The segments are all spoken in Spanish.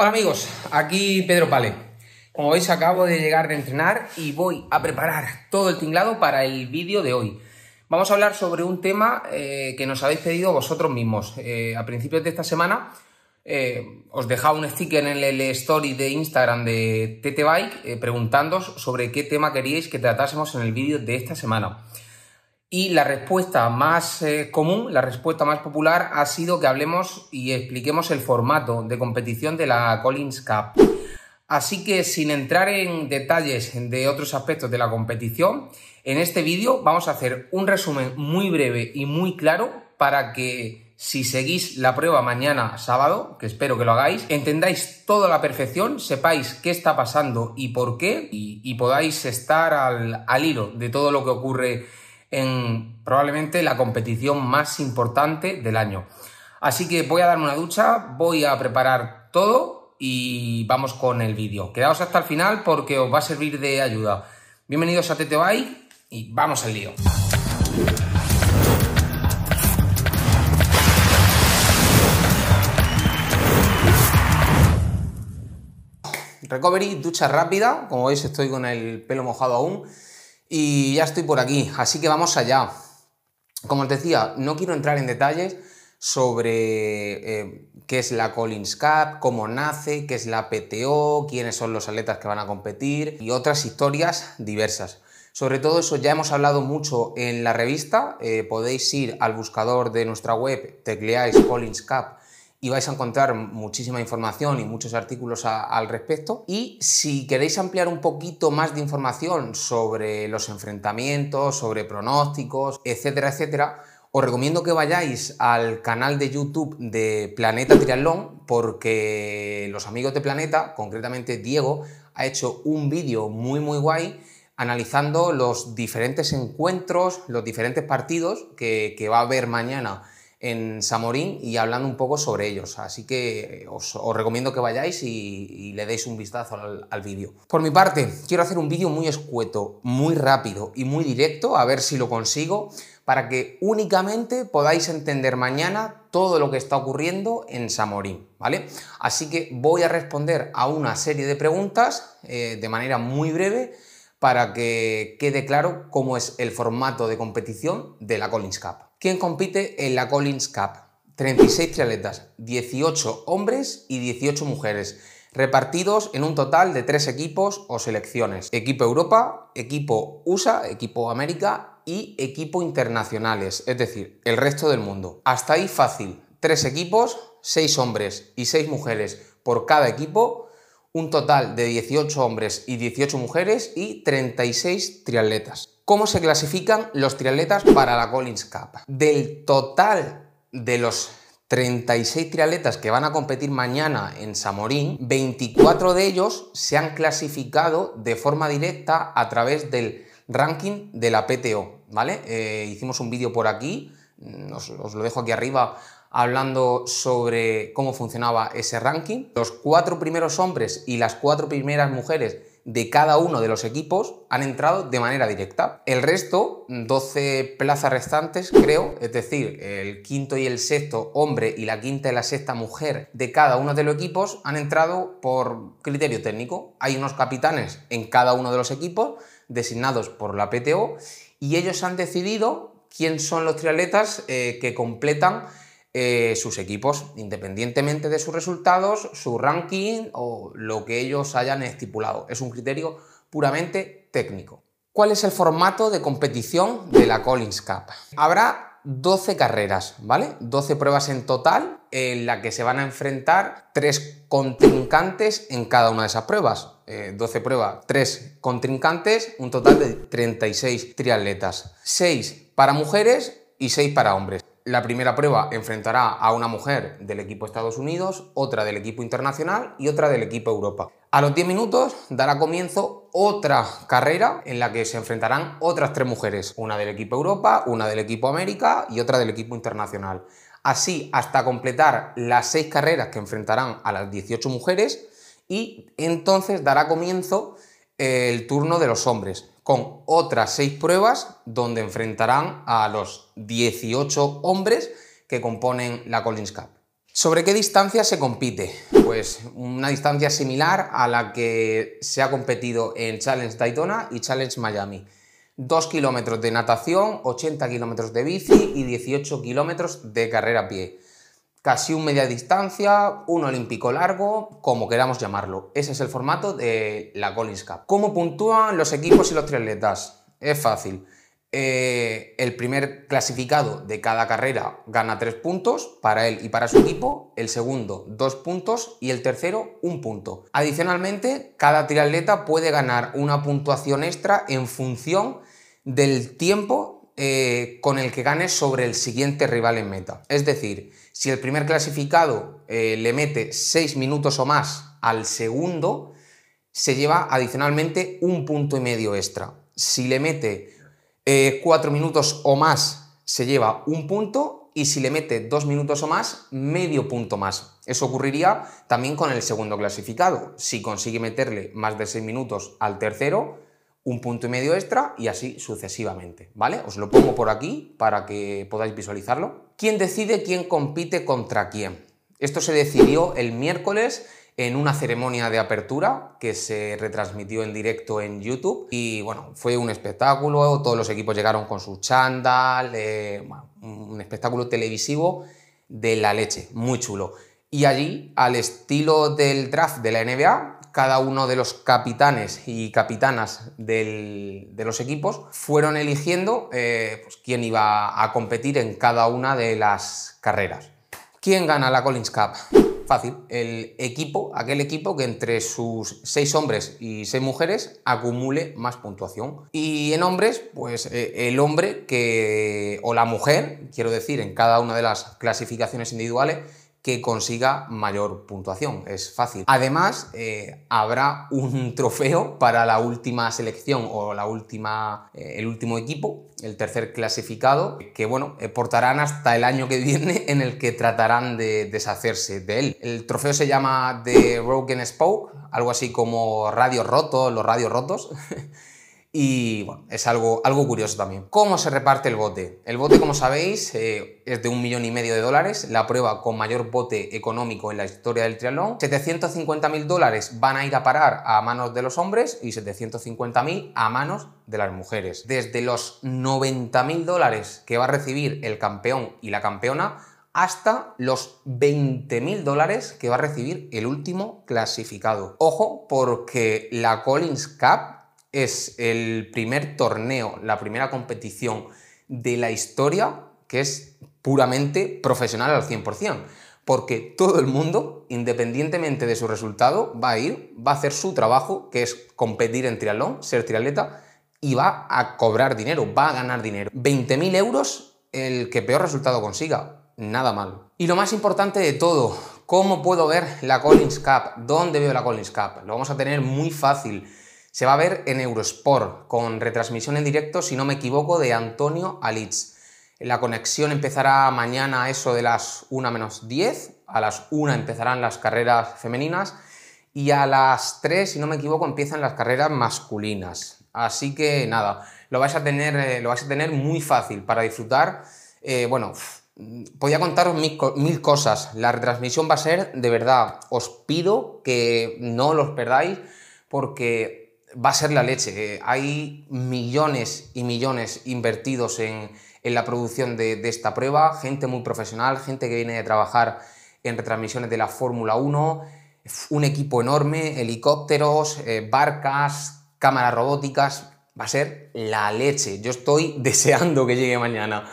Hola amigos, aquí Pedro Pale. Como veis acabo de llegar de entrenar y voy a preparar todo el tinglado para el vídeo de hoy. Vamos a hablar sobre un tema eh, que nos habéis pedido vosotros mismos. Eh, a principios de esta semana eh, os dejaba un sticker en el story de Instagram de TT Bike preguntándoos sobre qué tema queríais que tratásemos en el vídeo de esta semana. Y la respuesta más eh, común, la respuesta más popular ha sido que hablemos y expliquemos el formato de competición de la Collins Cup. Así que sin entrar en detalles de otros aspectos de la competición, en este vídeo vamos a hacer un resumen muy breve y muy claro para que si seguís la prueba mañana sábado, que espero que lo hagáis, entendáis toda la perfección, sepáis qué está pasando y por qué, y, podáis estar al, al hilo de todo lo que ocurre en probablemente la competición más importante del año. Así que voy a darme una ducha, voy a preparar todo y vamos con el vídeo. Quedaos hasta el final porque os va a servir de ayuda. Bienvenidos a TT y vamos al lío. Recovery, ducha rápida, como veis estoy con el pelo mojado aún y ya estoy por aquí, así que vamos allá. Como os decía, no quiero entrar en detalles sobre eh, qué es la Collins Cup, cómo nace, qué es la PTO, quiénes son los atletas que van a competir y otras historias diversas. Sobre todo eso ya hemos hablado mucho en la revista, eh, podéis ir al buscador de nuestra web, tecleáis Collins Cup y vais a encontrar muchísima información y muchos artículos al respecto. Y si queréis ampliar un poquito más de información sobre los enfrentamientos, sobre pronósticos, etcétera, etcétera, os recomiendo que vayáis al canal de YouTube de Planeta Triatlón porque los amigos de Planeta, concretamente Diego, ha hecho un vídeo muy muy guay analizando los diferentes encuentros, los diferentes partidos que, que va a haber mañana en Samorín y hablando un poco sobre ellos. Así que os, recomiendo que vayáis y, le deis un vistazo al, vídeo. Por mi parte, quiero hacer un vídeo muy escueto, muy rápido y muy directo, a ver si lo consigo, para que únicamente podáis entender mañana todo lo que está ocurriendo en Samorín, ¿vale? Así que voy a responder a una serie de preguntas eh, de manera muy breve para que quede claro cómo es el formato de competición de la Collins Cup. ¿Quién compite en la Collins Cup? 36 triatletas, 18 hombres y 18 mujeres, repartidos en un total de tres equipos o selecciones. Equipo Europa, equipo USA, equipo América y equipo internacionales, es decir, el resto del mundo. Hasta ahí fácil. Tres equipos, seis hombres y seis mujeres por cada equipo, un total de 18 hombres y 18 mujeres y 36 triatletas. ¿Cómo se clasifican los triatletas para la Collins Cup? Del total de los 36 triatletas que van a competir mañana en Samorín, 24 de ellos se han clasificado de forma directa a través del ranking de la PTO, ¿vale? Eh, hicimos un vídeo por aquí, os, os, lo dejo aquí arriba, hablando sobre cómo funcionaba ese ranking. Los cuatro primeros hombres y las cuatro primeras mujeres de cada uno de los equipos han entrado de manera directa. El resto, 12 plazas restantes, creo, es decir, el quinto y el sexto hombre y la quinta y la sexta mujer de cada uno de los equipos han entrado por criterio técnico. Hay unos capitanes en cada uno de los equipos designados por la PTO y ellos han decidido quién son los triatletas eh, que completan eh, sus equipos, independientemente de sus resultados, su ranking o lo que ellos hayan estipulado. Es un criterio puramente técnico. ¿Cuál es el formato de competición de la Collins Cup? Habrá 12 carreras, ¿vale? 12 pruebas en total en la que se van a enfrentar tres contrincantes en cada una de esas pruebas. 12 eh, pruebas, 3 contrincantes, un total de 36 triatletas. 6 para mujeres y 6 para hombres. La primera prueba enfrentará a una mujer del equipo Estados Unidos, otra del equipo internacional y otra del equipo Europa. A los 10 minutos dará comienzo otra carrera en la que se enfrentarán otras tres mujeres, una del equipo Europa, una del equipo América y otra del equipo internacional. Así hasta completar las seis carreras que enfrentarán a las 18 mujeres y entonces dará comienzo el turno de los hombres, con otras seis pruebas donde enfrentarán a los 18 hombres que componen la Collins Cup. ¿Sobre qué distancia se compite? Pues una distancia similar a la que se ha competido en Challenge Daytona y Challenge Miami. 2 kilómetros de natación, 80 kilómetros de bici y 18 kilómetros de carrera a pie. Casi un media distancia, un olímpico largo, como queramos llamarlo. Ese es el formato de la Collins Cup. ¿Cómo puntúan los equipos y los triatletas? Es fácil. Eh, el primer clasificado de cada carrera gana 3 puntos para él y para su equipo, el segundo 2 puntos y el tercero 1 punto. Adicionalmente, cada triatleta puede ganar una puntuación extra en función del tiempo eh, con el que gane sobre el siguiente rival en meta. Es decir, si el primer clasificado eh, le mete 6 minutos o más al segundo, se lleva adicionalmente un punto y medio extra. Si le mete 4 eh, minutos o más, se lleva un punto y si le mete 2 minutos o más, medio punto más. Eso ocurriría también con el segundo clasificado. Si consigue meterle más de 6 minutos al tercero, un punto y medio extra y así sucesivamente, ¿vale? Os lo pongo por aquí para que podáis visualizarlo. ¿Quién decide quién compite contra quién? Esto se decidió el miércoles en una ceremonia de apertura que se retransmitió en directo en YouTube y bueno, fue un espectáculo, todos los equipos llegaron con su chándal, eh, un espectáculo televisivo de la leche, muy chulo. Y allí, al estilo del draft de la NBA, cada uno de los capitanes y capitanas de los equipos fueron eligiendo eh, pues, quién iba a competir en cada una de las carreras. ¿Quién gana la Collins Cup? Fácil, el equipo, aquel equipo que entre sus seis hombres y seis mujeres acumule más puntuación. Y en hombres, pues eh, el hombre que, o la mujer, quiero decir, en cada una de las clasificaciones individuales, que consiga mayor puntuación. Es fácil. Además, eh, habrá un trofeo para la última selección o la última, eh, el último equipo, el tercer clasificado, que bueno, eh, portarán hasta el año que viene en el que tratarán de deshacerse de él. El trofeo se llama The Broken Spoke, algo así como radio roto, los radios rotos. Y bueno, es algo, algo curioso también. ¿Cómo se reparte el bote? El bote, como sabéis, eh, es de un millón y medio de dólares, la prueba con mayor bote económico en la historia del triatlón. 750.000 dólares van a ir a parar a manos de los hombres y 750.000 a manos de las mujeres. Desde los 90.000 dólares que va a recibir el campeón y la campeona hasta los 20.000 dólares que va a recibir el último clasificado. Ojo, porque la Collins Cup es el primer torneo, la primera competición de la historia que es puramente profesional al 100%. Porque todo el mundo, independientemente de su resultado, va a ir, va a hacer su trabajo, que es competir en triatlón, ser triatleta, y va a cobrar dinero, va a ganar dinero. 20.000 euros el que peor resultado consiga. Nada mal. Y lo más importante de todo, ¿cómo puedo ver la Collins Cup? ¿Dónde veo la Collins Cup? Lo vamos a tener muy fácil se va a ver en Eurosport, con retransmisión en directo, si no me equivoco, de Antonio Alitz. La conexión empezará mañana a eso de las 1 menos 10, a las 1 empezarán las carreras femeninas y a las 3, si no me equivoco, empiezan las carreras masculinas. Así que nada, lo vais a tener, eh, lo vais a tener muy fácil para disfrutar. Eh, bueno, podía contaros mil, mil, cosas. La retransmisión va a ser, de verdad, os pido que no los perdáis porque va a ser la leche. Eh, hay millones y millones invertidos en, la producción de, esta prueba, gente muy profesional, gente que viene de trabajar en retransmisiones de la Fórmula 1, un equipo enorme, helicópteros, eh, barcas, cámaras robóticas, va a ser la leche. Yo estoy deseando que llegue mañana.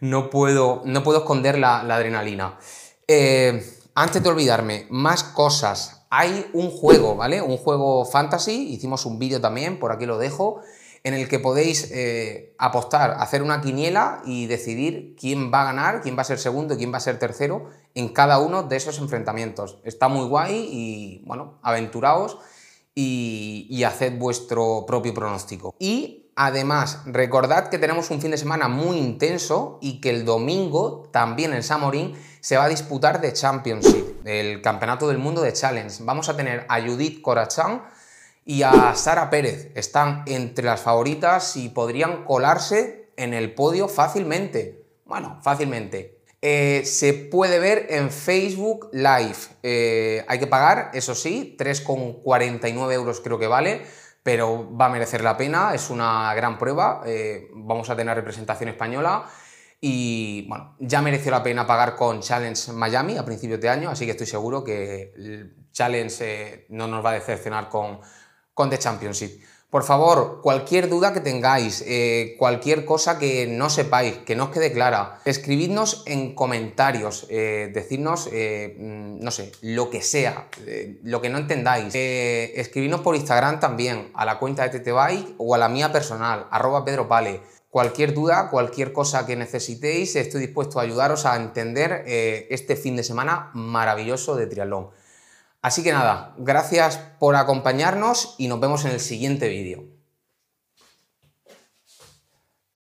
No puedo, no puedo esconder la, adrenalina. Eh, antes de olvidarme, más cosas hay un juego, ¿vale? Un juego fantasy, hicimos un vídeo también, por aquí lo dejo, en el que podéis eh, apostar, hacer una quiniela y decidir quién va a ganar, quién va a ser segundo y quién va a ser tercero en cada uno de esos enfrentamientos. Está muy guay y, bueno, aventuraos y, haced vuestro propio pronóstico. Y además, recordad que tenemos un fin de semana muy intenso y que el domingo, también en Samorín, se va a disputar de Championship, el Campeonato del Mundo de Challenge. Vamos a tener a Judith Corachán y a Sara Pérez. Están entre las favoritas y podrían colarse en el podio fácilmente. Bueno, fácilmente. Eh, se puede ver en Facebook Live. Eh, hay que pagar, eso sí, 3,49 euros creo que vale, pero va a merecer la pena, es una gran prueba. Eh, vamos a tener representación española. Y bueno, ya mereció la pena pagar con Challenge Miami a principios de año, así que estoy seguro que Challenge no nos va a decepcionar con, con The Championship. Por favor, cualquier duda que tengáis, eh, cualquier cosa que no sepáis, que no os quede clara, escribidnos en comentarios, eh, decidnos, eh, mm, no sé, lo que sea, lo que no entendáis. escribidnos por Instagram también, a la cuenta de TTBike o a la mía personal, arroba Pedro Pale. Cualquier duda, cualquier cosa que necesitéis, estoy dispuesto a ayudaros a entender este fin de semana maravilloso de triatlón. Así que nada, gracias por acompañarnos y nos vemos en el siguiente vídeo.